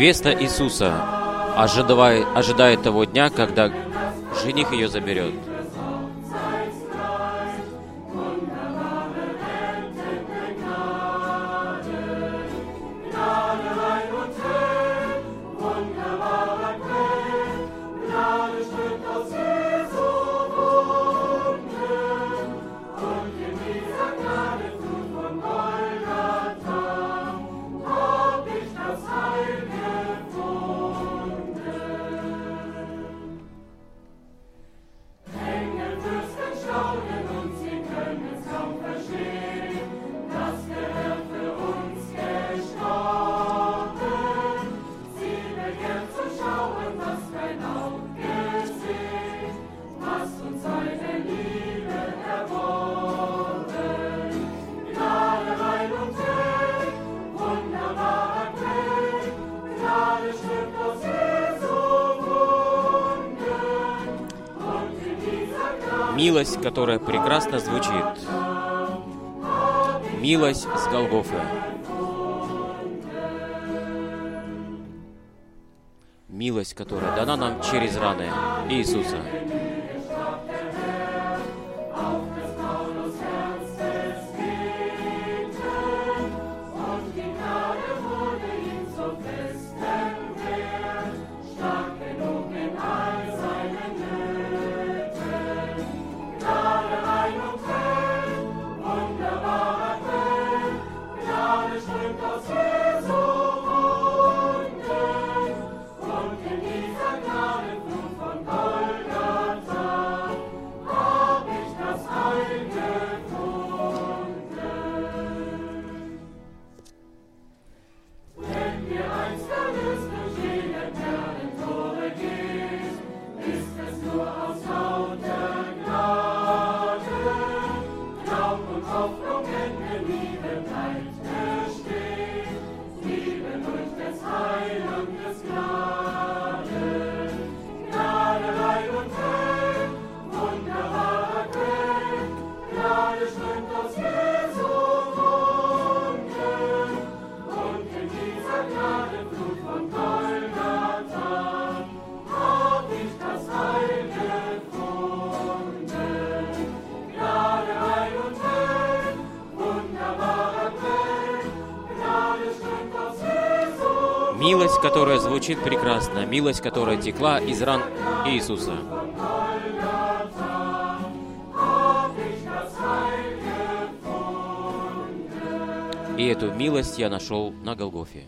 Невеста Иисуса ожидает, того дня, когда жених ее заберет. Нам через раны Иисуса. Которая звучит прекрасно, милость, которая текла из ран Иисуса. И эту милость я нашел на Голгофе.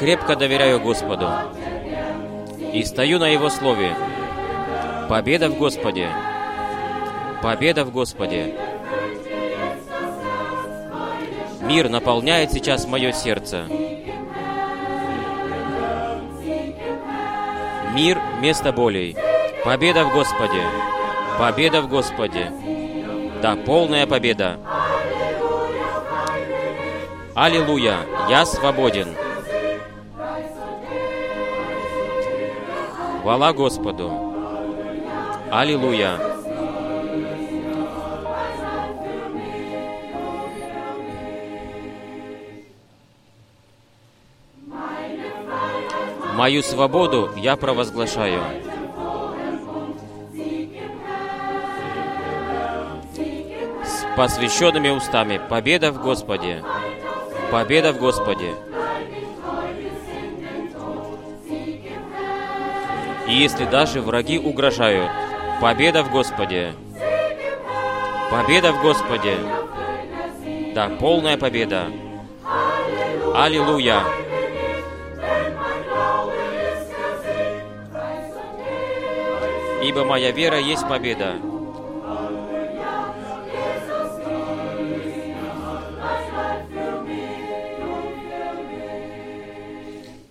Крепко доверяю Господу и стою на Его Слове. Победа в Господе! Победа в Господе! Мир наполняет сейчас мое сердце. Мир вместо болей. Победа в Господе! Победа в Господе! Да, полная победа! Аллилуйя! Я свободен! Хвала Господу! Аллилуйя! Мою свободу я провозглашаю. С посвященными устами. Победа в Господе. Победа в Господе. Если даже враги угрожают, Победа в Господе. Победа в Господе. Да, полная победа. Аллилуйя. Ибо моя вера есть победа.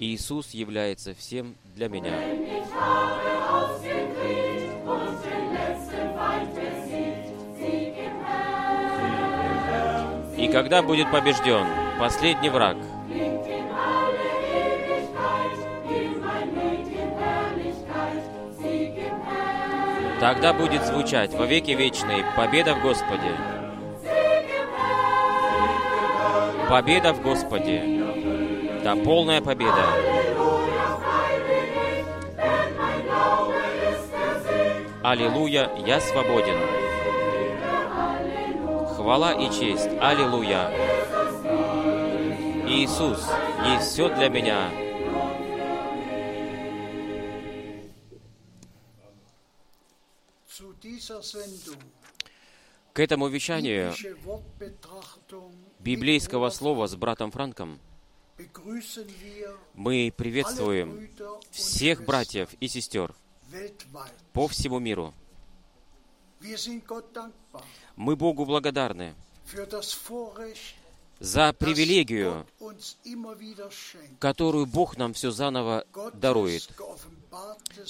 Иисус является всем для меня. И когда будет побежден последний враг, тогда будет звучать во веки вечные победа в Господе. Победа в Господе. Да, полная победа. Аллилуйя, я свободен. Хвала и честь. Аллилуйя. Иисус есть все для меня. К этому вещанию библейского слова с братом Франком мы приветствуем всех братьев и сестер по всему миру. Мы Богу благодарны за привилегию, которую Бог нам все заново дарует.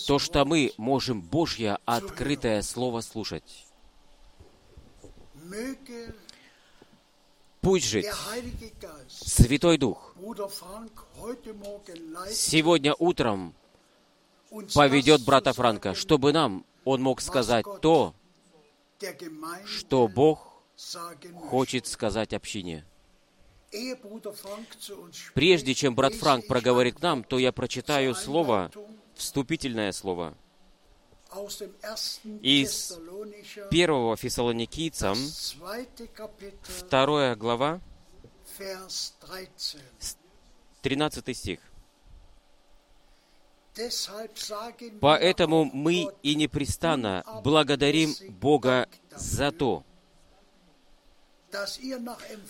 То, что мы можем Божье открытое Слово слушать. Пусть жить. Святой Дух. Сегодня утром поведет брата Франка, чтобы нам он мог сказать то, что Бог хочет сказать общине. Прежде чем брат Франк проговорит нам, то я прочитаю слово, вступительное слово из первого Фессалоникийцам, вторая глава, 13 стих. Поэтому мы и непрестанно благодарим Бога за то,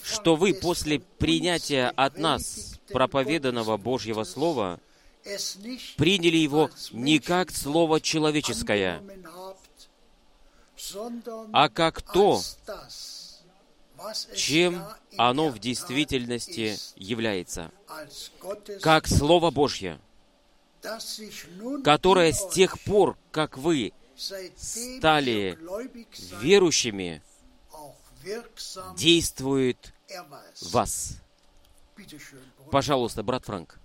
что вы после принятия от нас проповеданного Божьего Слова приняли его не как Слово человеческое, а как то, чем оно в действительности является, как Слово Божье, которое с тех пор, как вы стали верующими, действует в вас. Пожалуйста, брат Франк.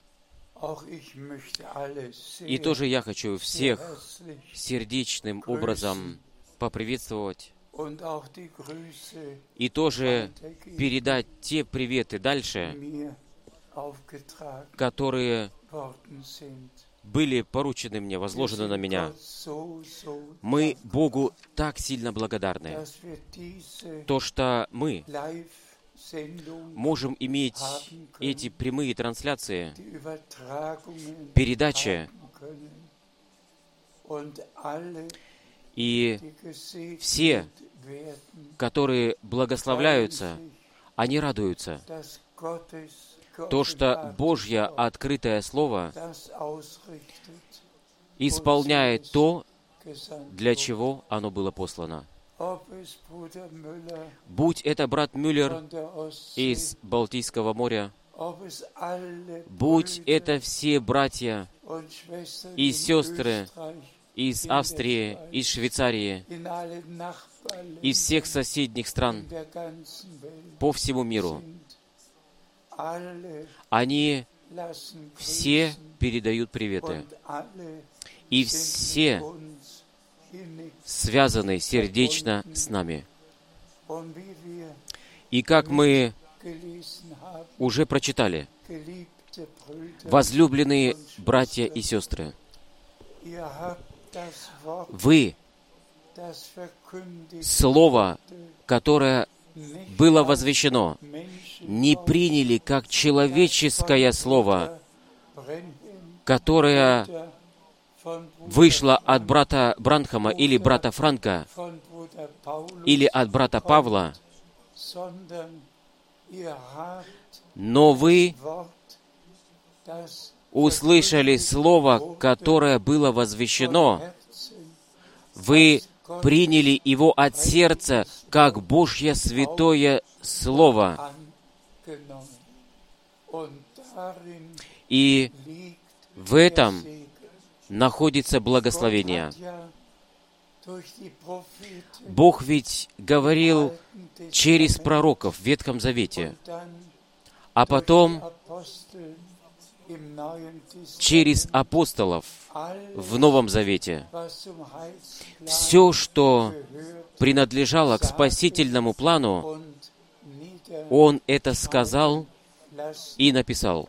И тоже я хочу всех сердечным образом поприветствовать и тоже передать те приветы дальше, которые были поручены мне, возложены на меня. Мы Богу так сильно благодарны, то, что мы можем иметь эти прямые трансляции, передачи, и все, которые благословляются, они радуются. То, что Божье открытое Слово исполняет то, для чего оно было послано. Будь это брат Мюллер из Балтийского моря, будь это все братья и сестры из Австрии, из Швейцарии, из всех соседних стран по всему миру. Они все передают приветы. И все связаны сердечно с нами. И как мы уже прочитали, возлюбленные братья и сестры, вы Слово, которое было возвещено, не приняли как человеческое Слово, которое вышло от брата Бранхама или брата Франка, или от брата Павла, но вы услышали слово, которое было возвещено. Вы приняли его от сердца, как Божье святое Слово. И в этом находится благословение. Бог ведь говорил через пророков в Ветхом Завете, а потом через апостолов в Новом Завете. Все, что принадлежало к спасительному плану, Он это сказал и написал.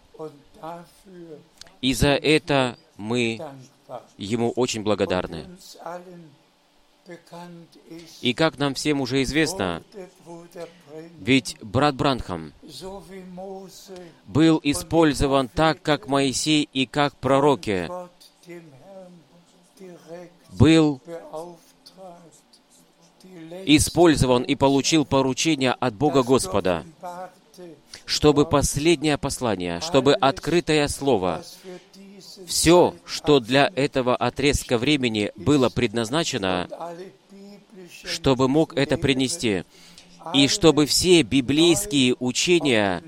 И за это мы Ему очень благодарны. И как нам всем уже известно, ведь брат Бранхам был использован так, как Моисей и как пророки был использован и получил поручение от Бога Господа, чтобы последнее послание, чтобы открытое слово, все, что для этого отрезка времени было предназначено, чтобы мог это принести, и чтобы все библейские учения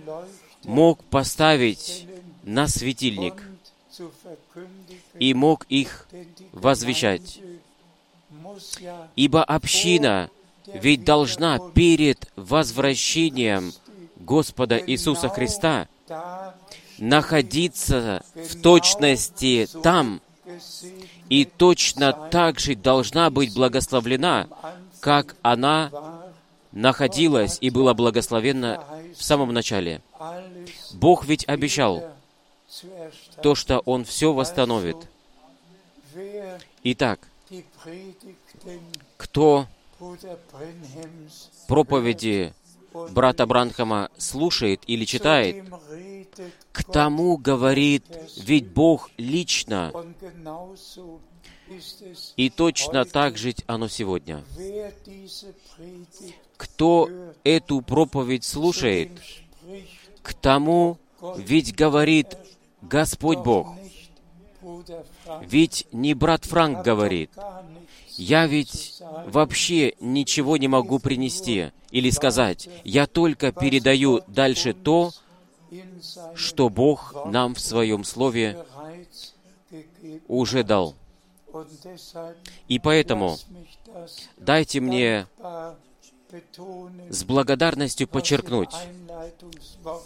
мог поставить на светильник и мог их возвещать. Ибо община ведь должна перед возвращением Господа Иисуса Христа находиться в точности там и точно так же должна быть благословлена, как она находилась и была благословена в самом начале. Бог ведь обещал то, что Он все восстановит. Итак, кто проповеди брата Бранхама слушает или читает, к тому говорит, ведь Бог лично. И точно так жить оно сегодня. Кто эту проповедь слушает, к тому ведь говорит Господь Бог. Ведь не брат Франк говорит, я ведь вообще ничего не могу принести или сказать. Я только передаю дальше то, что Бог нам в Своем Слове уже дал. И поэтому дайте мне с благодарностью подчеркнуть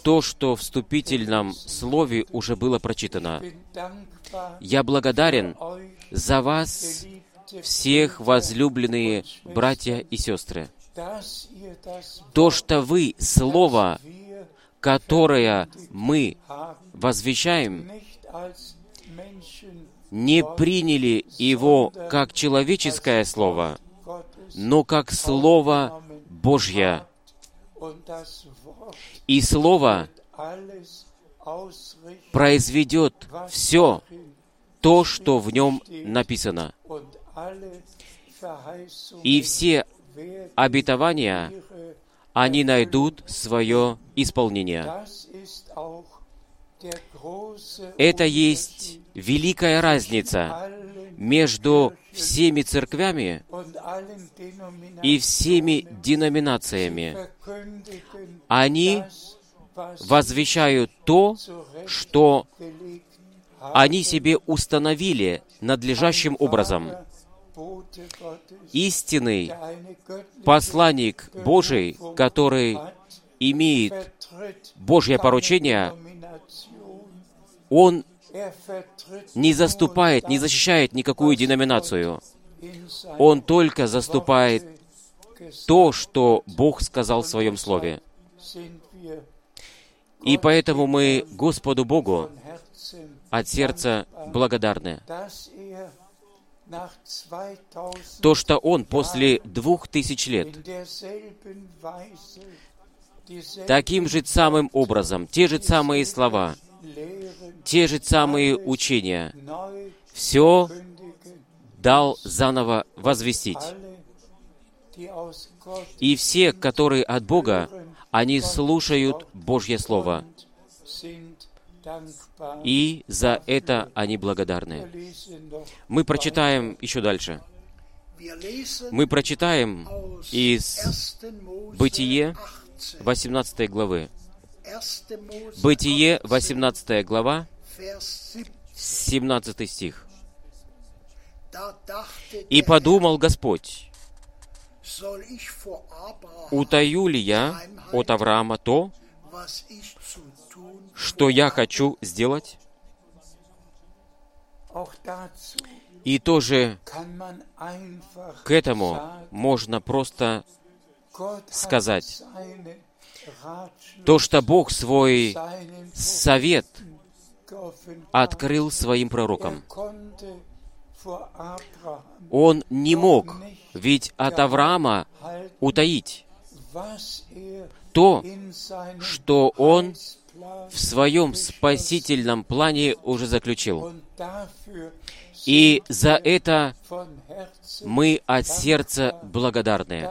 то, что в вступительном слове уже было прочитано. Я благодарен за вас, всех возлюбленные братья и сестры. То, что вы Слово, которое мы возвещаем, не приняли его как человеческое Слово, но как Слово Божье. И Слово произведет все то, что в нем написано. И все обетования, они найдут свое исполнение. Это есть великая разница между всеми церквями и всеми деноминациями. Они возвещают то, что они себе установили надлежащим образом. Истинный посланник Божий, который имеет Божье поручение, он не заступает, не защищает никакую деноминацию. Он только заступает то, что Бог сказал в Своем Слове. И поэтому мы Господу Богу от сердца благодарны. То, что Он после двух тысяч лет таким же самым образом, те же самые слова, те же самые учения, все дал заново возвестить. И все, которые от Бога, они слушают Божье Слово. И за это они благодарны. Мы прочитаем еще дальше. Мы прочитаем из 1. Mose Бытие 18. 18 главы. 1. Mose Бытие 18, 18 глава, Vers 17. 17 стих. «И подумал Господь, утаю ли я от Авраама то, что я хочу сделать?» И тоже к этому можно просто сказать, то, что Бог свой совет открыл своим Er пророкам. Он не мог ведь от Авраама утаить er то, что он в своем спасительном плане уже заключил. И за это мы от сердца благодарны.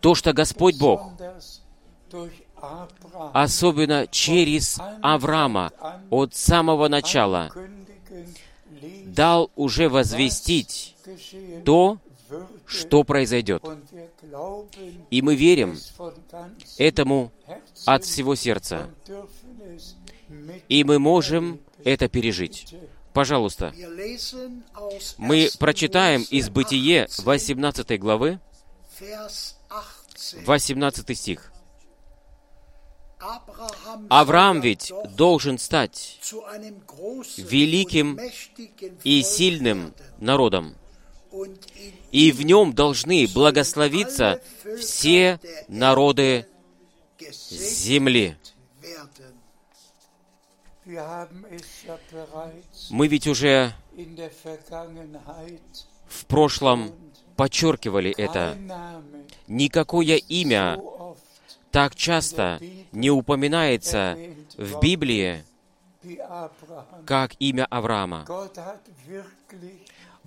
То, что Господь Бог, особенно через Авраама, от самого начала, дал уже возвестить то. Что произойдет. И мы верим этому от всего сердца. И мы можем это пережить. Пожалуйста, мы 1. прочитаем из Бытие 18, 18 главы, Vers 18. 18 стих. Авраам ведь должен стать великим и сильным народом, и в нем должны благословиться все народы земли. Мы ведь уже в прошлом подчеркивали это. Никакое имя так часто не упоминается в Библии, как имя Авраама.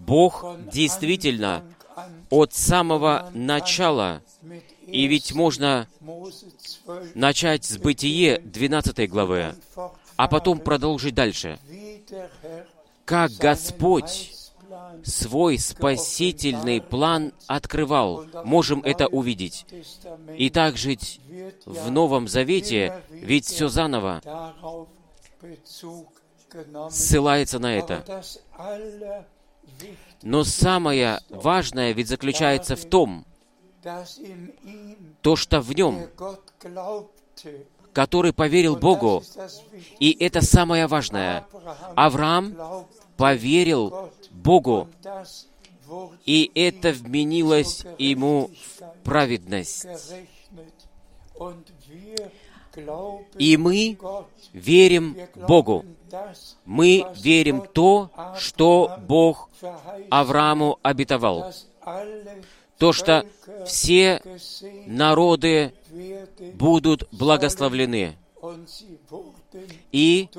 Бог действительно от самого начала, и ведь можно Mose 12 начать с Бытие 12 главы, а потом продолжить дальше. Как Господь свой спасительный план открывал, можем это увидеть. И так жить в Новом Завете, ведь все заново ссылается на это. Но самое важное ведь заключается в том, то, что в нем, который поверил Богу, и это самое важное, Авраам поверил Богу, и это вменилось ему в праведность. И мы верим Богу. Мы верим то, что Бог Аврааму обетовал. То, что все народы будут благословлены, и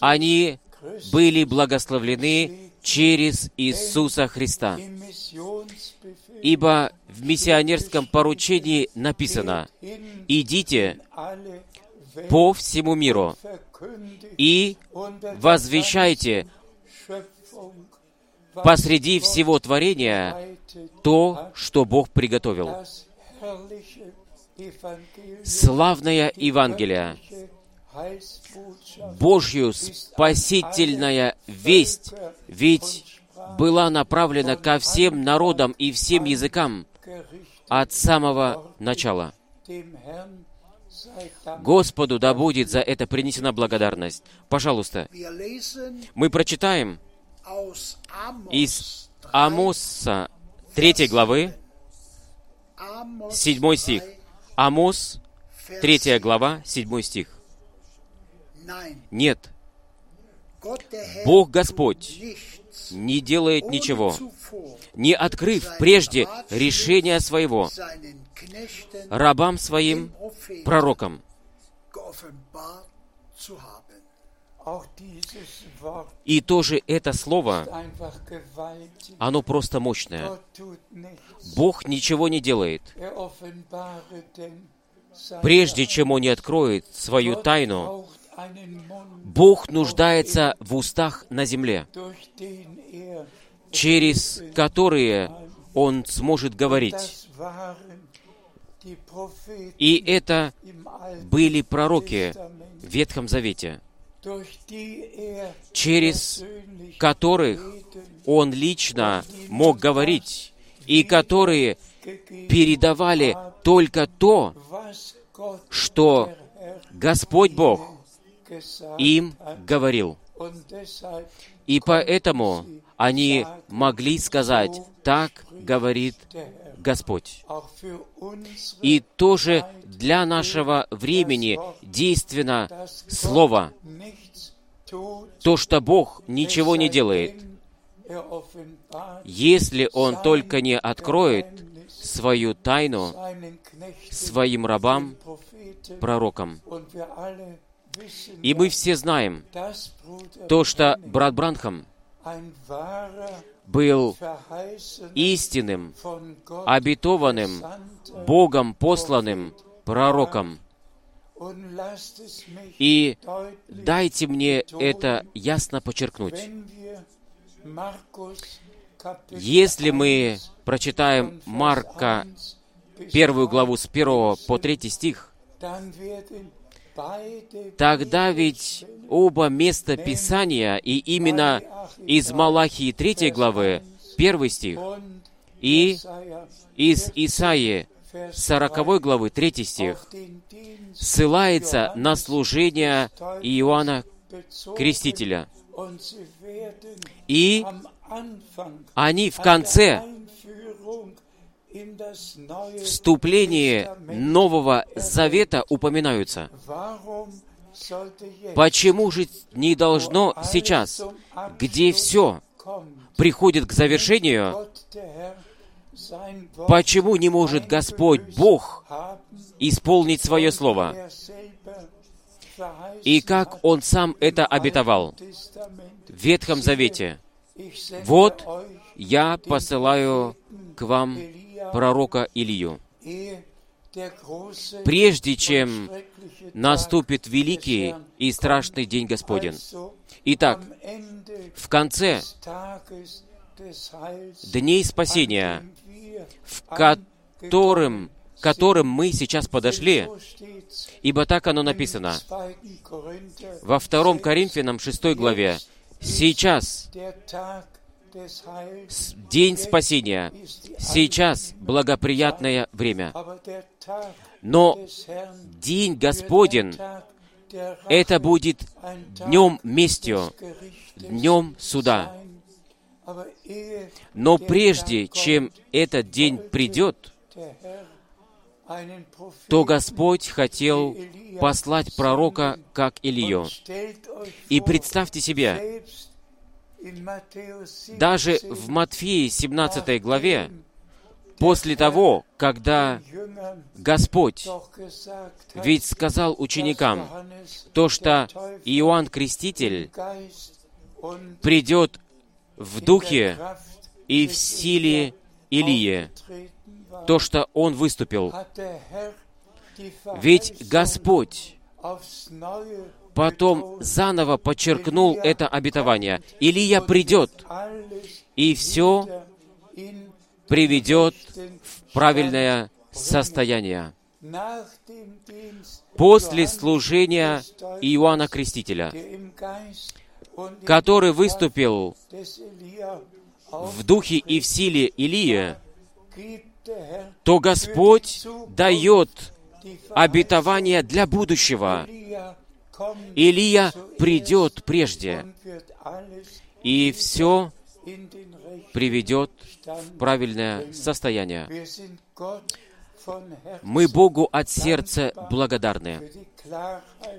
они были благословлены через Иисуса Христа. Ибо в миссионерском поручении написано, «Идите по всему миру и возвещайте посреди всего творения то, что Бог приготовил». Славное Евангелие, Божью спасительная весть, ведь была направлена ко всем народам и всем языкам от самого начала. Господу да будет за это принесена благодарность. Пожалуйста, мы прочитаем из 3, Амоса 3 главы, Amos 7 стих. 3, Амос, Vers 3 глава, 7 стих. Нет, Бог Господь не делает ничего, не открыв прежде решения своего рабам своим, пророкам. И тоже это слово, оно просто мощное. Бог ничего не делает, Er прежде чем Он не откроет свою тайну. Бог нуждается в устах на земле, er через которые Он сможет говорить. И это были пророки в Ветхом Завете, через которых Он лично мог говорить, и которые передавали только то, что Господь Бог им говорил. И поэтому они могли сказать, так говорит Господь. И тоже для нашего времени действенно Слово, то, что Бог ничего не делает, er если Он только не откроет свою тайну своим рабам, пророкам. И мы все знаем то, что брат Бранхам был истинным, обетованным, Богом посланным пророком. И дайте мне это ясно подчеркнуть. Если мы 1 прочитаем Марка 1 bis первую 3, главу с 1 по 3 стих, тогда ведь оба места Писания, и именно из Малахии 3 главы, 1 стих, и из Исаии Vers 40 главы 3 стих, ссылается на служение Иоанна Крестителя. И они в конце вступлении. Нового Завета упоминаются. Почему же не должно сейчас, где все приходит к завершению, почему не может Господь Бог исполнить свое слово? И как Он сам это обетовал в Ветхом Завете. Вот я посылаю к вам пророка Илью. Прежде чем наступит великий и страшный день Господень. Итак, в конце дней спасения, в которым, которым мы сейчас подошли, ибо так оно написано 2. Korinther, во 2 Коринфянам 6 главе. Сейчас день спасения, сейчас благоприятное время. Но день der это будет днем местью, днем суда. Но прежде, чем этот день придет, то Господь хотел послать пророка, как Илью. И представьте себе, даже 17 в Матфеи 17 главе, после того, когда Господь ведь сказал ученикам, то, что Иоанн Креститель придет в духе и в силе Илии, то, что он выступил. Ведь Господь потом заново подчеркнул это обетование. Илия придет и все приведет в правильное состояние. После служения Иоанна Крестителя, который выступил в духе и в силе Илии, то Господь дает обетование для будущего. Илия придет прежде, и все приведет в правильное состояние. Мы Богу от сердца благодарны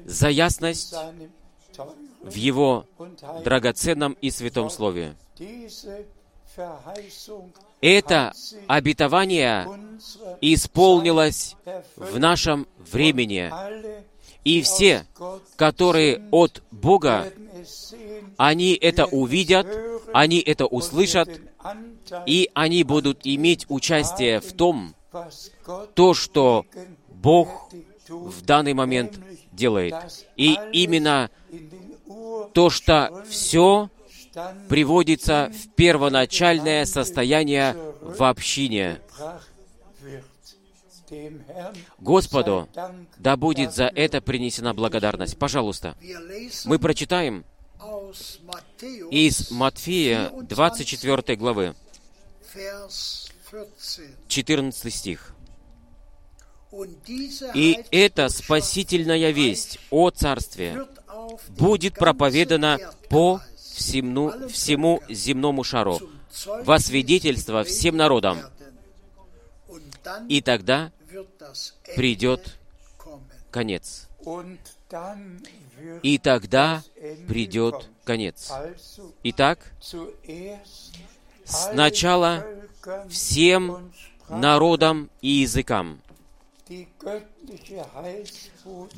за ясность в Его драгоценном и святом Слове. Это обетование исполнилось в нашем времени, И все, которые от Бога, они это увидят, они это услышат, и они будут иметь участие в том, то, что Бог в данный момент делает. И именно то, что все приводится в первоначальное состояние в общине. Господу да будет за это принесена благодарность. Пожалуйста, мы прочитаем из Матфея 24 главы, 14 стих. «И эта спасительная весть о Царстве будет проповедана по всему, всему земному шару, во свидетельство всем народам, и тогда придет конец. И тогда придет конец. Итак, сначала всем народам и языкам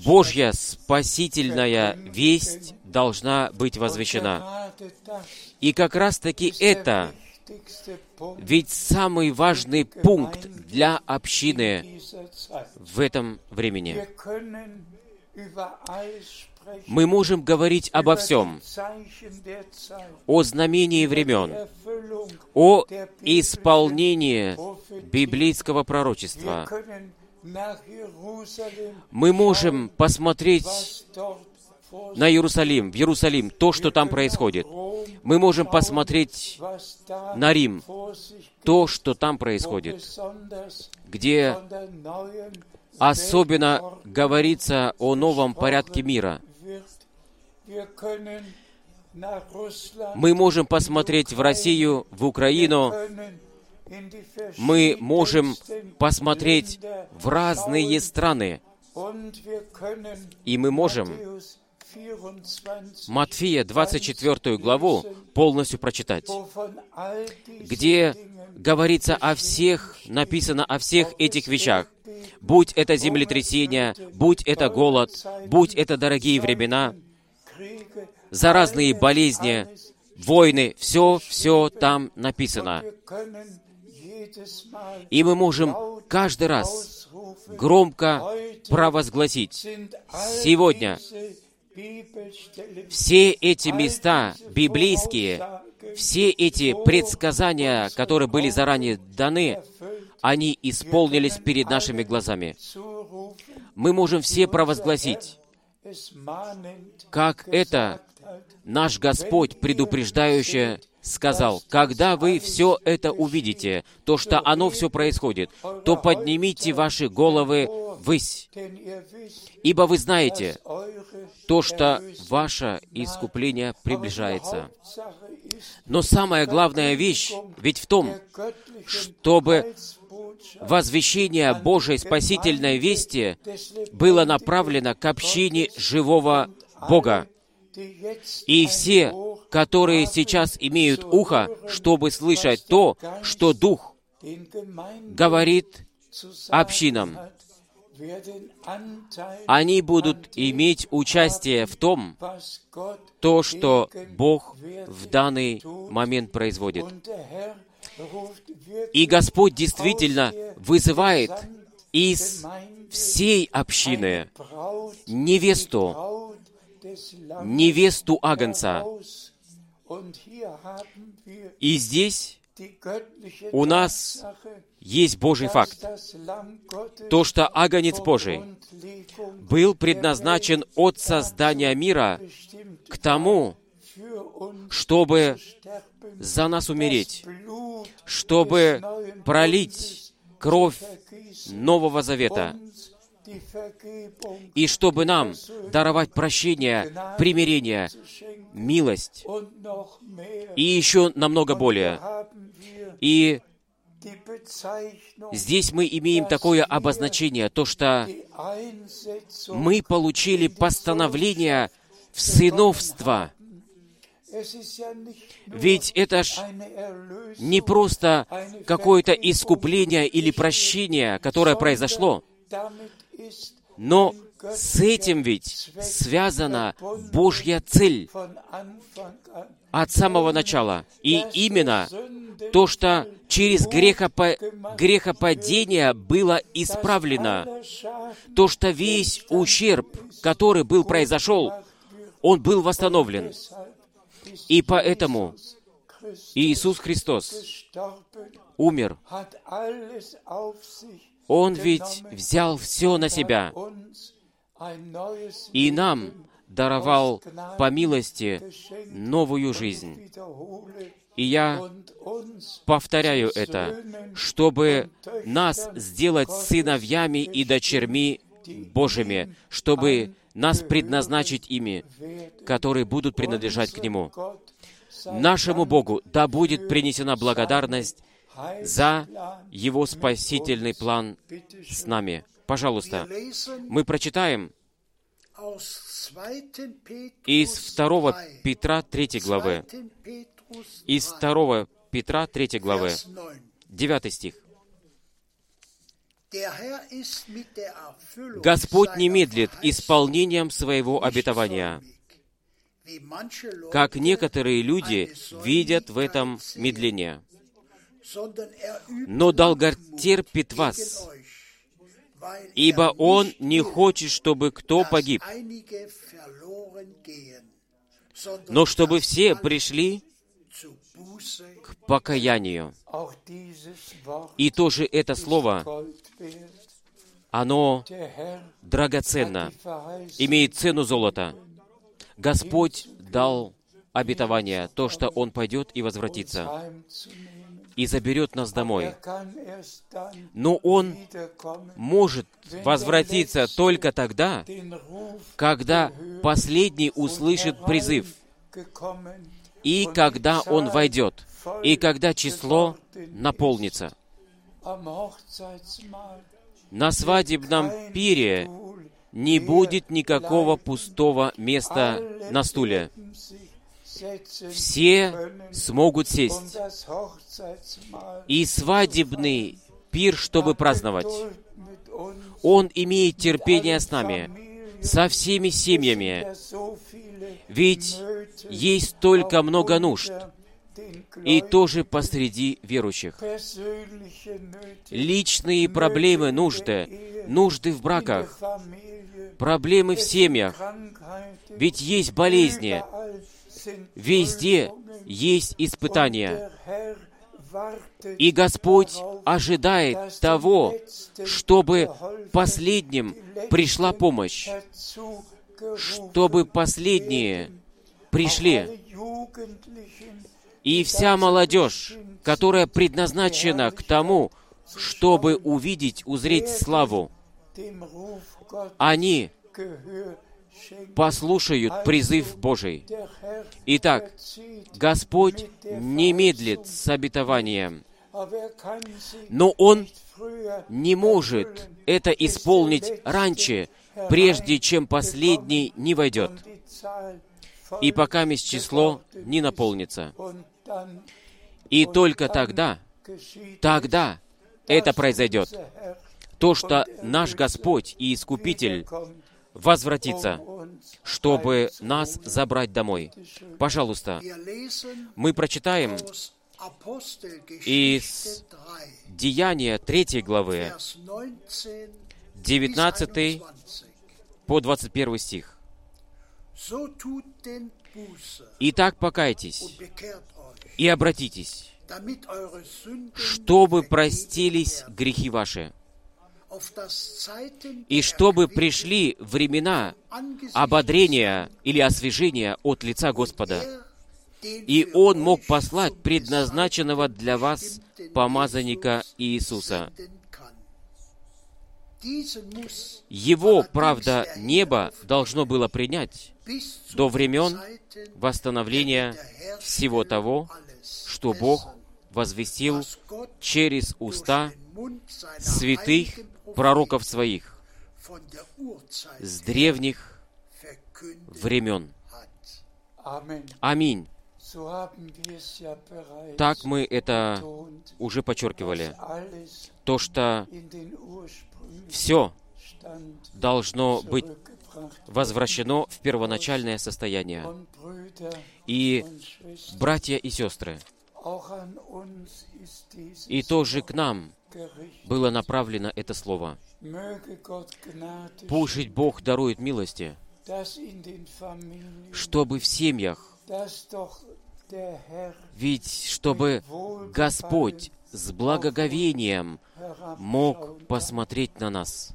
Божья спасительная весть должна быть возвещена. И как раз-таки это ведь самый важный пункт для общины в этом времени. Мы можем говорить обо всем, о знамении времен, о исполнении библейского пророчества. Мы можем посмотреть на Иерусалим, в Иерусалим, то, что там происходит. Мы можем посмотреть на Рим, то, что там происходит, где особенно говорится о новом порядке мира. Мы можем посмотреть в Россию, в Украину, мы можем посмотреть в разные страны, и мы можем Матфея 24 главу полностью прочитать, где говорится о всех, написано о всех этих вещах. Будь это землетрясение, будь это голод, будь это дорогие времена, заразные болезни, войны, все, все там написано. И мы можем каждый раз громко провозгласить, сегодня все эти места библейские, все эти предсказания, которые были заранее даны, они исполнились перед нашими глазами. Мы можем все провозгласить, как это наш Господь предупреждающий сказал, когда вы все это увидите, то, что оно все происходит, то поднимите ваши головы ввысь, ибо вы знаете то, что ваше искупление приближается. Но самая главная вещь ведь в том, чтобы возвещение Божьей спасительной вести было направлено к общине живого Бога. И все, которые сейчас имеют ухо, чтобы слышать то, что Дух говорит общинам, они будут иметь участие в том, то, что Бог в данный момент производит. И Господь действительно вызывает из всей общины невесту, невесту Агнца. И здесь у нас есть Божий факт. То, что Агнец Божий был предназначен от создания мира к тому, чтобы за нас умереть, чтобы пролить кровь Нового Завета, и чтобы нам даровать прощение, примирение, милость, и еще намного более. И здесь мы имеем такое обозначение, то, что мы получили постановление в сыновство. Ведь это ж не просто какое-то искупление или прощение, которое произошло, но С этим ведь связана Божья цель от самого начала. И именно то, что через грехопо- грехопадение было исправлено, то, что весь ущерб, который был произошел, он был восстановлен. И поэтому Иисус Христос умер. Он ведь взял все на себя и нам даровал по милости новую жизнь. И я повторяю это, чтобы нас сделать сыновьями и дочерьми Божьими, чтобы нас предназначить ими, которые будут принадлежать к Нему. Нашему Богу да будет принесена благодарность за. Его спасительный план с нами. Пожалуйста, мы прочитаем aus 2. Petrus из 2 3. Петра 3 главы. 2. Petrus Из 3, 2 Петра 3 главы, Vers 9. 9 стих. Господь не медлит исполнением своего обетования, как некоторые люди видят в этом sehen, медление. Но долготерпит вас, ибо Он не хочет, чтобы кто погиб, но чтобы все пришли к покаянию. И тоже это слово, оно драгоценно, имеет цену золота. Господь дал обетование, то, что Он пойдет и возвратится. И заберет нас домой. Но Он может возвратиться только тогда, когда последний услышит призыв, и когда он войдет, и когда число наполнится. На свадебном пире не будет никакого пустого места на стуле. Все смогут сесть. И свадебный пир, чтобы праздновать. Он имеет терпение с нами, со всеми семьями, ведь есть столько много нужд, и тоже посреди верующих. Личные проблемы, нужды, нужды в браках, проблемы в семьях, ведь есть болезни, везде есть испытания. И Господь ожидает того, чтобы последним пришла помощь, чтобы последние пришли, и вся молодежь, которая предназначена к тому, чтобы увидеть, узреть славу, они. Послушают призыв Божий. Итак, Господь не медлит с обетованием, но Он не может это исполнить раньше, прежде чем последний не войдет, и пока месть число не наполнится. И только тогда, тогда это произойдет. То, что наш Господь и Искупитель uns чтобы нас забрать домой. Пожалуйста, мы прочитаем из 3, Деяния 3 главы, Vers 19 bis 19 21. по 21 стих. «Итак, покайтесь и обратитесь, чтобы простились грехи ваши, и чтобы пришли времена ободрения или освежения от лица Господа, и Он мог послать предназначенного для вас помазанника Иисуса. Его, правда, небо должно было принять до времен восстановления всего того, что Бог возвестил через уста святых пророков своих с древних времен. Аминь. Так мы это уже подчеркивали. То, что все должно быть возвращено в первоначальное состояние. И, братья и сестры, и тоже к нам. Было направлено это слово. Пусть Бог дарует милости, чтобы в семьях, ведь чтобы Господь с благоговением мог посмотреть на нас.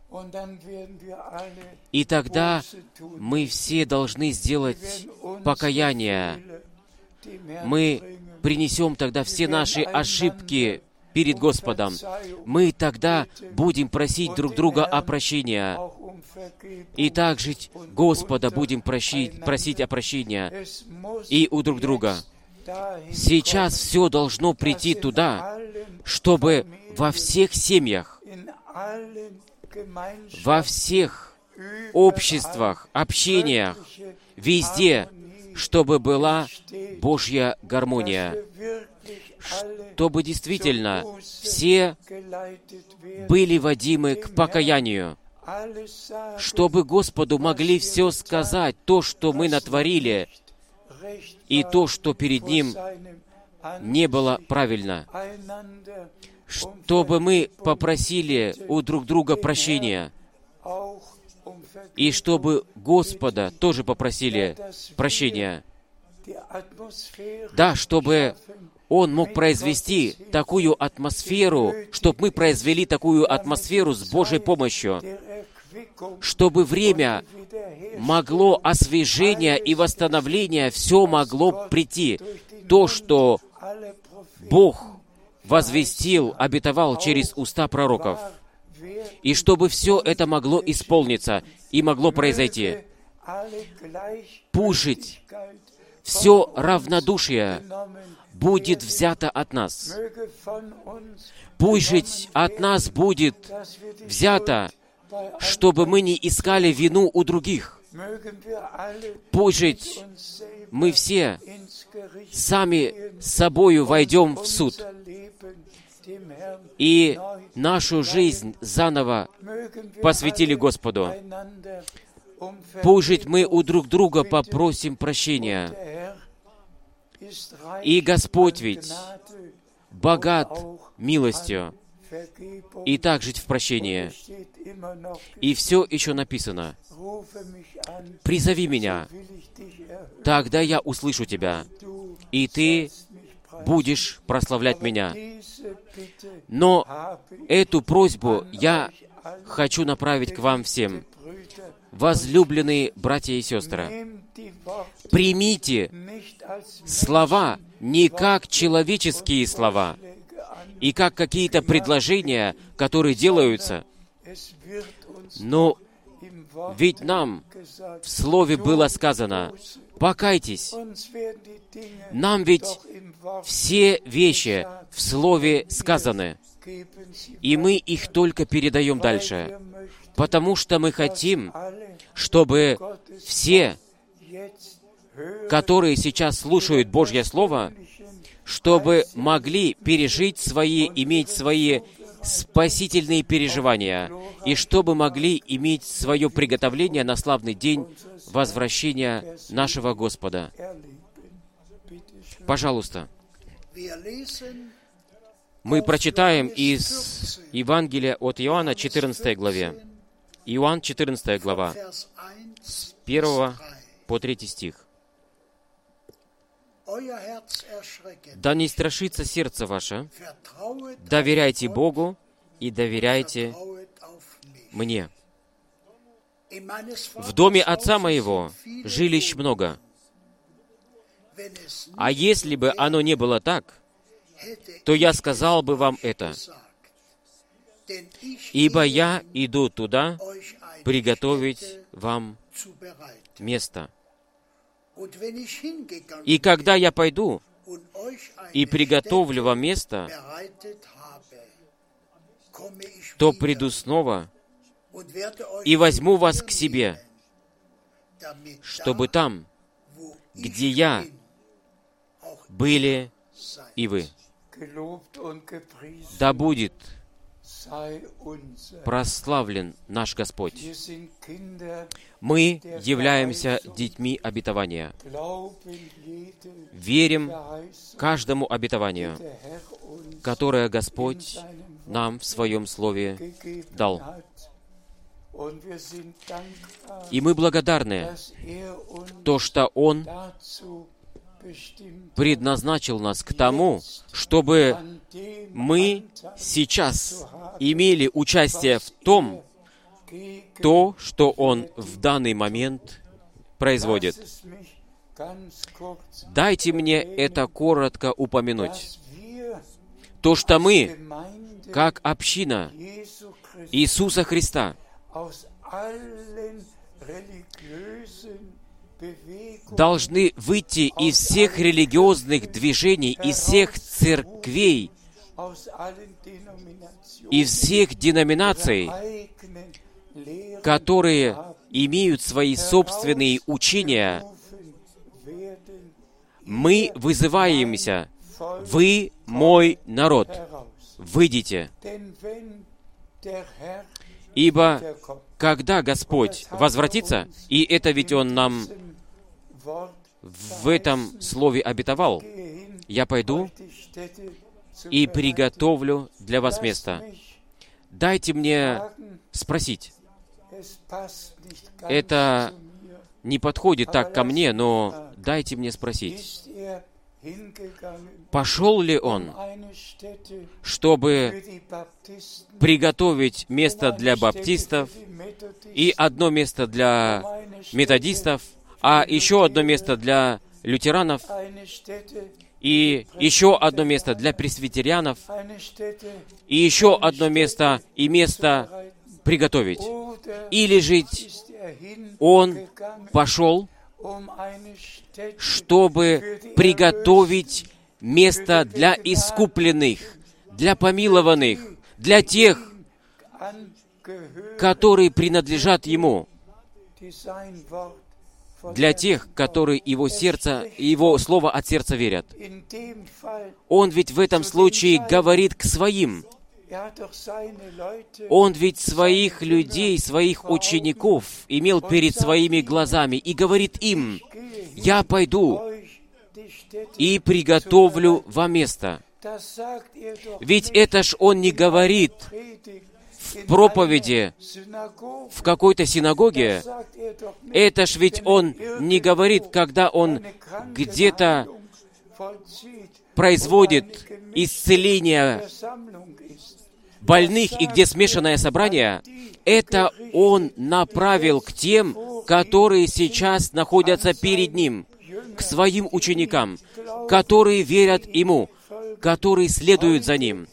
И тогда мы все должны сделать покаяние. Мы принесем тогда все наши ошибки перед Господом. Мы тогда будем просить друг друга о прощении. И также Господа будем просить, просить о прощении и у друг друга. Сейчас все должно прийти туда, чтобы во всех семьях, во всех обществах, общениях, везде, чтобы была Божья гармония, чтобы действительно все были водимы к покаянию, чтобы Господу могли все сказать, то, что мы натворили, и то, что перед Ним не было правильно, чтобы мы pопросили у друг друга прощения, и чтобы Господа тоже попросили прощения. Да, чтобы Он мог произвести такую атмосферу, чтобы мы произвели такую атмосферу с Божьей помощью, чтобы время могло освежение и восстановление, все могло прийти. То, что Бог возвестил, обетовал через уста пророков. И чтобы все это могло исполниться и могло произойти. Gleichgültigkeit все равнодушие будет взято от нас. Пусть от нас будет взято, чтобы мы не искали вину у других. Пусть мы все сами собою войдем в суд и нашу жизнь заново посвятили Господу. Пусть мы у друг друга попросим прощения. И Господь ведь Богат милостью и так жить в прощении. И все еще написано, «Призови меня, тогда я услышу тебя, и ты будешь прославлять меня». Но эту просьбу я хочу направить к вам всем. Возлюбленные братья и сестры, примите слова не как человеческие слова и как какие-то предложения, которые делаются, но ведь нам в Слове было сказано, покайтесь. Нам ведь все вещи в Слове сказаны, и мы их только передаем дальше, потому что мы хотим, чтобы все, которые сейчас слушают Божье Слово, чтобы могли пережить свои, иметь свои спасительные переживания, и чтобы могли иметь свое приготовление на славный день возвращения нашего Господа. Пожалуйста, мы прочитаем из Евангелия от Иоанна, 14 главе. Иоанн, 14 глава, Vers 1 с bis 1 3. по 3 стих. «Да не страшится сердце ваше, доверяйте Богу и доверяйте мне. В доме отца моего жилищ много. А если бы оно не было так, то я сказал бы вам это. Ибо я um иду туда приготовить вам место. И когда я пойду и приготовлю вам место, то приду снова и возьму вас к себе, чтобы там, где я, были и вы. Да будет. Прославлен наш Господь. Мы являемся детьми обетования. Верим каждому обетованию, которое Господь нам в Своем Слове дал. И мы благодарны, er то, что Он предназначил нас к тому, чтобы мы сейчас имели участие в том, то, что Он в данный момент производит. Дайте мне это коротко упомянуть. То, что мы, как община Иисуса Христа, должны выйти из всех религиозных движений, из всех церквей, из всех деноминаций, которые имеют свои собственные учения, мы вызываемся, вы мой народ, выйдите. Ибо когда Господь возвратится, и это ведь Он нам в этом слове обетовал, я пойду и приготовлю для вас место. Дайте мне спросить. Это не подходит так ко мне, но дайте мне спросить. Пошел ли он, чтобы приготовить место для баптистов и одно место для методистов, а еще одно место для лютеранов, и еще одно место для пресвитерианов, и еще одно место и место приготовить. Или жить он пошел, чтобы приготовить место для искупленных, для помилованных, для тех, которые принадлежат Ему, для тех, которые Его сердце, Его Слово от сердца верят. Он ведь в этом случае говорит к своим. Он ведь своих людей, своих учеников имел перед своими глазами и говорит им, «Я пойду и приготовлю вам место». Ведь это ж Он не говорит In проповеди в какой-то синагоге. Это ж ведь Он не говорит, когда Он где-то производит исцеление больных и где смешанное собрание, это Он направил к тем, которые сейчас находятся перед Ним, к своим ученикам, которые верят Ему, которые следуют за Ним.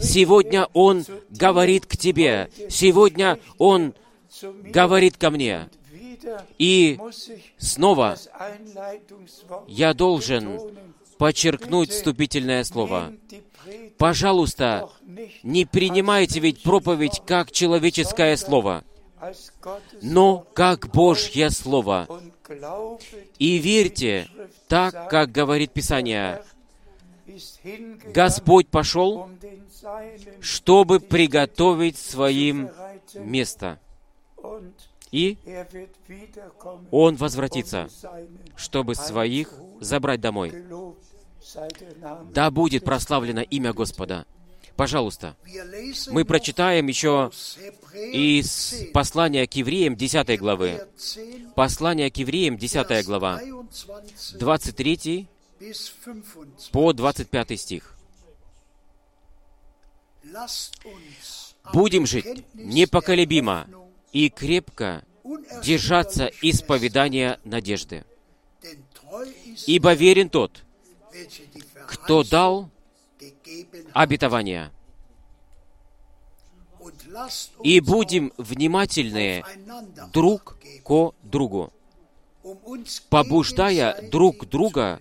Сегодня Он говорит к тебе, сегодня Он говорит ко мне. И снова я должен подчеркнуть вступительное слово. Пожалуйста, не принимайте ведь проповедь как человеческое слово, но как Божье Слово. И верьте так, как говорит Писание. Господь пошел, чтобы приготовить своим место. И Он возвратится, чтобы своих забрать домой. Да будет прославлено имя Господа. Пожалуйста, мы прочитаем еще из 10, послания к евреям 10 главы. Hebräer 10, Послание к евреям 10 Vers глава, 23 23 bis 25. по 25 стих. Будем жить непоколебимо и крепко держаться исповедания надежды. Ибо верен тот, кто дал обетование. И будем внимательны друг ко другу, побуждая друг друга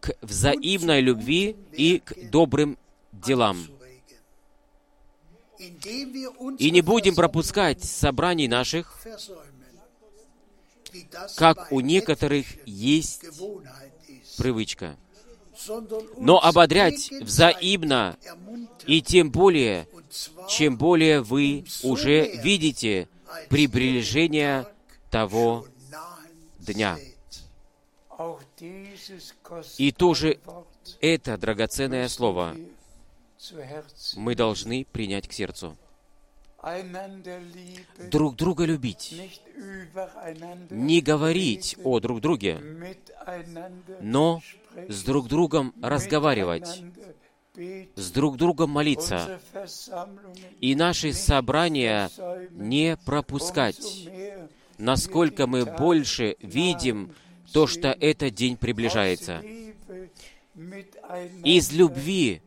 к взаимной любви и к добрым делам. И не будем пропускать собраний наших, как у некоторых есть привычка. но ободрять взаимно, и тем более, чем более вы уже видите приближение того дня. И тоже это драгоценное слово мы должны принять к сердцу. Друг друга любить, не говорить о друг друге, но с друг другом разговаривать, с друг другом молиться, и наши собрания не пропускать, насколько мы больше видим то, что этот день приближается. Из любви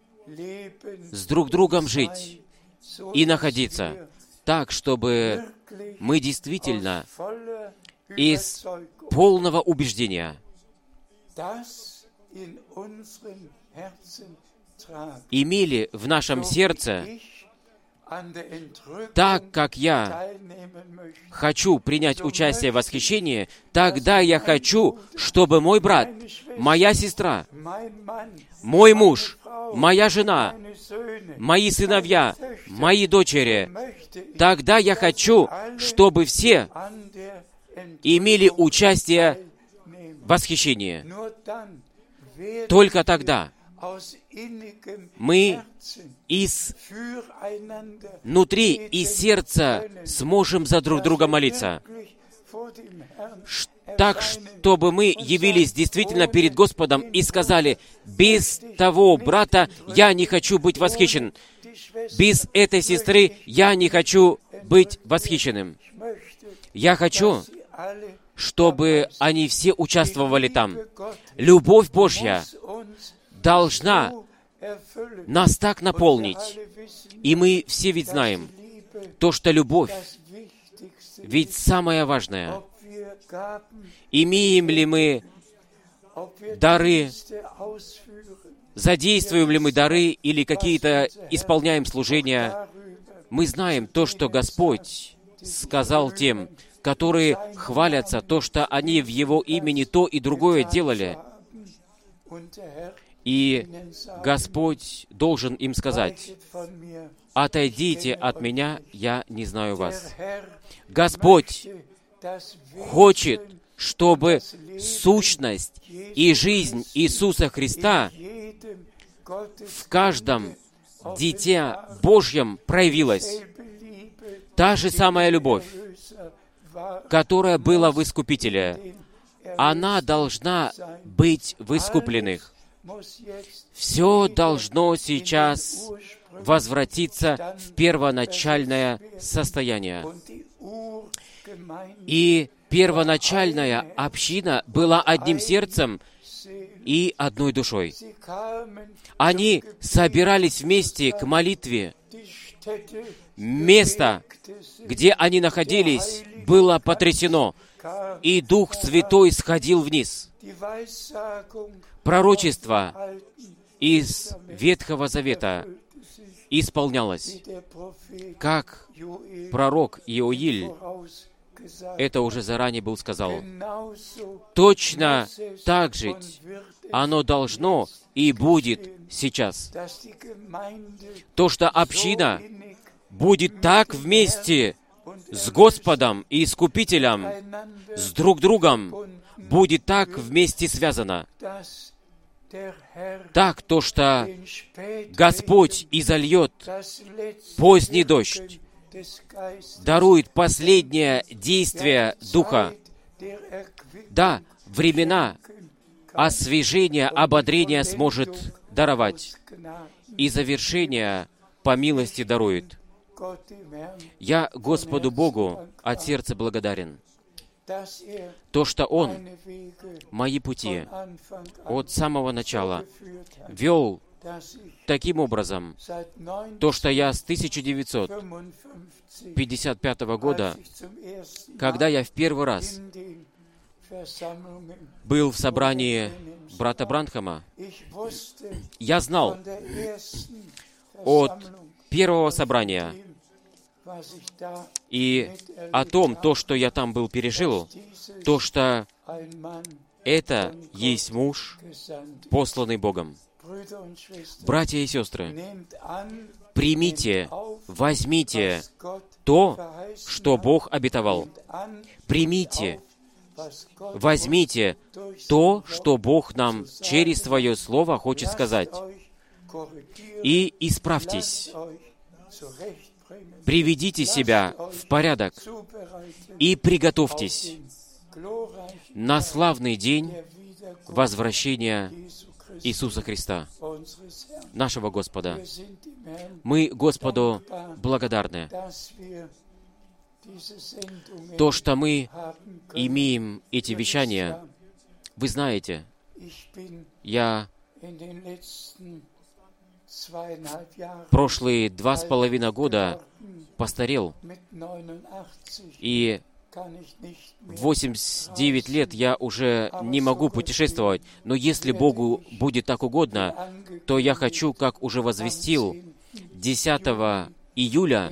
с друг другом жить и находиться так, чтобы мы действительно из полного убеждения имели в нашем сердце, так как я хочу принять участие в восхищении, тогда я хочу, чтобы мой брат, моя сестра, мой муж, моя жена, мои сыновья, мои дочери, тогда я хочу, чтобы все имели участие в восхищении. Только тогда мы из внутри, из сердца сможем за друг друга молиться, так, чтобы мы явились действительно перед Господом и сказали, без того брата я не хочу быть восхищен, без этой сестры я не хочу быть восхищенным. Я хочу, чтобы они все участвовали там. Любовь Божья должна. Нас так наполнить. И мы все ведь знаем, то, что любовь ведь самое важное. Имеем ли мы, Дары, задействуем ли мы дары или какие-то исполняем служения, мы знаем то, что Господь сказал тем, которые хвалятся, то, что они в Его имени то и другое делали. И Господь должен им сказать. «Отойдите от меня, я не знаю вас». Господь хочет, чтобы сущность и жизнь Иисуса Христа в каждом Дитя Божьем проявилась. Та же самая любовь, которая была в Искупителе, она должна быть в искупленных. Все должно сейчас возвратиться в первоначальное состояние. И первоначальная община была одним сердцем и одной душой. Они собирались вместе к молитве. Место, где они находились, было потрясено, и Дух Святой сходил вниз. Пророчество из Ветхого Завета исполнялось, как пророк Иоиль это уже заранее был сказал. Точно так es, оно должно и будет сейчас. То, что община будет так вместе с Господом и Искупителем, с друг другом, будет так вместе связано. Так то, что Господь изольет поздний дождь, дарует последнее действие Духа. Да, времена освежения, ободрения сможет даровать. И завершение по милости дарует. Я Господу Богу от сердца благодарен. То, что Он мои пути от самого начала вел таким образом, то, что я с 1955 1955 года, когда я в первый раз был в собрании брата Бранхама, я знал от первого собрания и о том, то, что я там был пережил, то, что Это есть муж, посланный Богом. Братья и сестры, примите, возьмите то, что. Бог обетовал. Примите, возьмите то, что Бог нам через Свое Слово хочет сказать. И исправьтесь, приведите себя в порядок и приготовьтесь на славный день возвращения Иисуса Христа, нашего Господа. Мы Господу благодарны. То, что мы имеем эти вещания, вы знаете, я прошлые два с половиной года постарел, mit 89 и kann ich nicht mehr в 89 лет я уже не могу путешествовать, но если Богу будет так угодно, то я хочу, как уже возвестил, 10 июля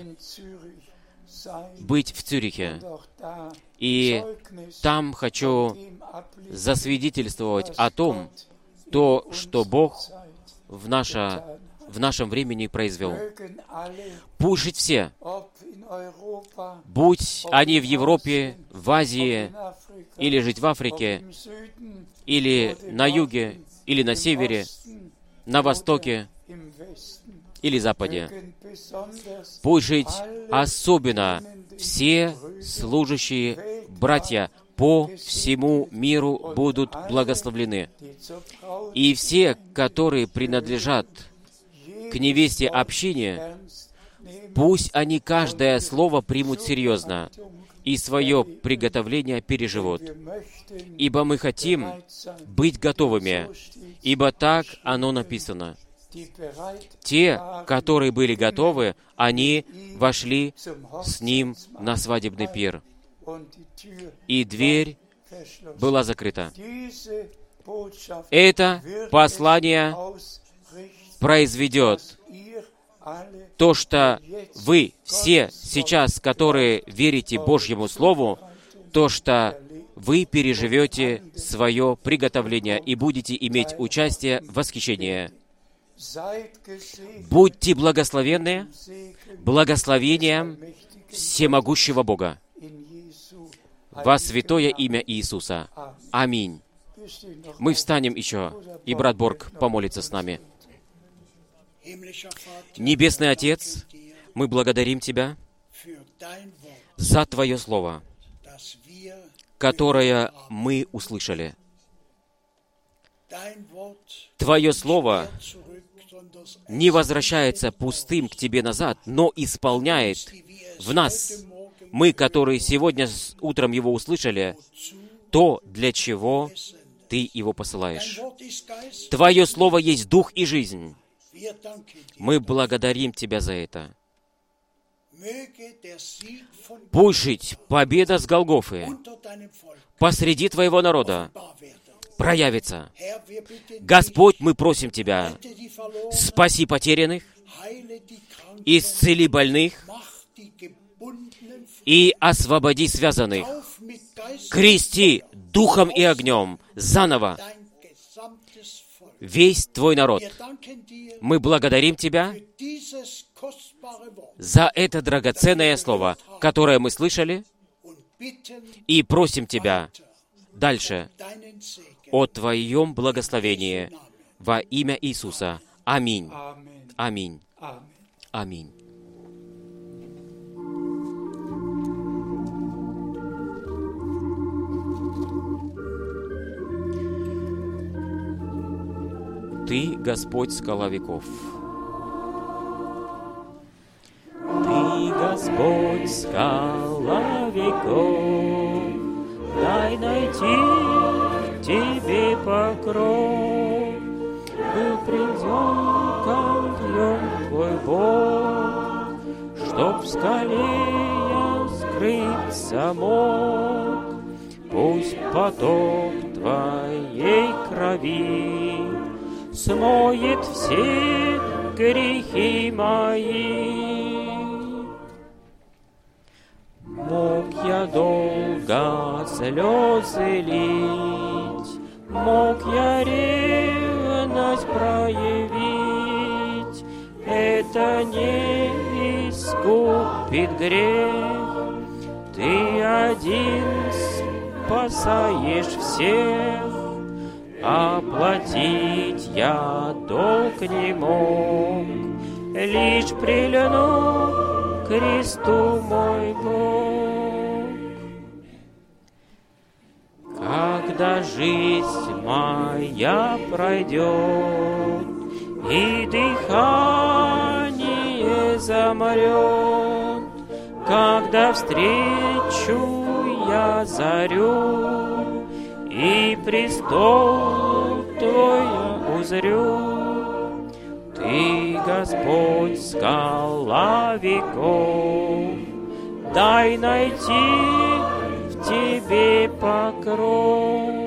быть в Цюрихе. И там хочу засвидетельствовать о том, то, что Бог в, наше. В нашем времени произвел. Пусть все, будь они в Европе, в Азии, или жить в Африке, или на юге, или на севере, на востоке или западе. Пусть жить особенно все служащие братья по всему миру будут благословлены. И все, которые принадлежат к невесте общине, пусть они каждое слово примут серьезно и свое приготовление переживут. Ибо мы хотим быть готовыми, ибо так оно написано. Те, которые были готовы, они вошли с ним на свадебный пир, и дверь была закрыта. Это послание произведет то, что вы все сейчас, которые верите Божьему Слову, то, что вы переживете свое приготовление и будете иметь участие в восхищении. Будьте благословенны благословением всемогущего Бога во святое имя Иисуса. Аминь. Мы встанем еще, и брат Борг помолится с нами. Небесный Отец, мы благодарим Тебя за Твое Слово, которое мы услышали. Твое Слово не возвращается пустым к Тебе назад, но исполняет в нас, мы, которые сегодня утром его услышали, то, для чего Ты его посылаешь. Твое Слово есть Дух и жизнь. Мы благодарим Тебя за это. Пусть жить победа с Голгофы посреди Твоего народа проявится. Господь, мы просим Тебя, спаси потерянных, исцели больных и освободи связанных. Крести духом и огнем заново. Весь Твой народ. Мы благодарим Тебя за это драгоценное слово, которое мы слышали, и просим Тебя дальше о Твоем благословении во имя Иисуса. Аминь. Аминь. Аминь. Ты, Господь, скала веков. Ты, Господь, скала веков, дай найти Тебе покров. Был придем кольем Твой Бог, Чтоб в скале я скрыться мог. Пусть поток Твоей крови Смоет все грехи мои. Мог я долго слезы лить, мог я ревность проявить, это не искупит грех. Ты один спасаешь всех, Оплатить я долг не мог, Лишь прильну к кресту мой Бог. Когда жизнь моя пройдет, И дыхание замрет, Когда встречу я зарю, И престол Твой я узрю. Ты, Господь, скала веков, Дай найти в Тебе покров.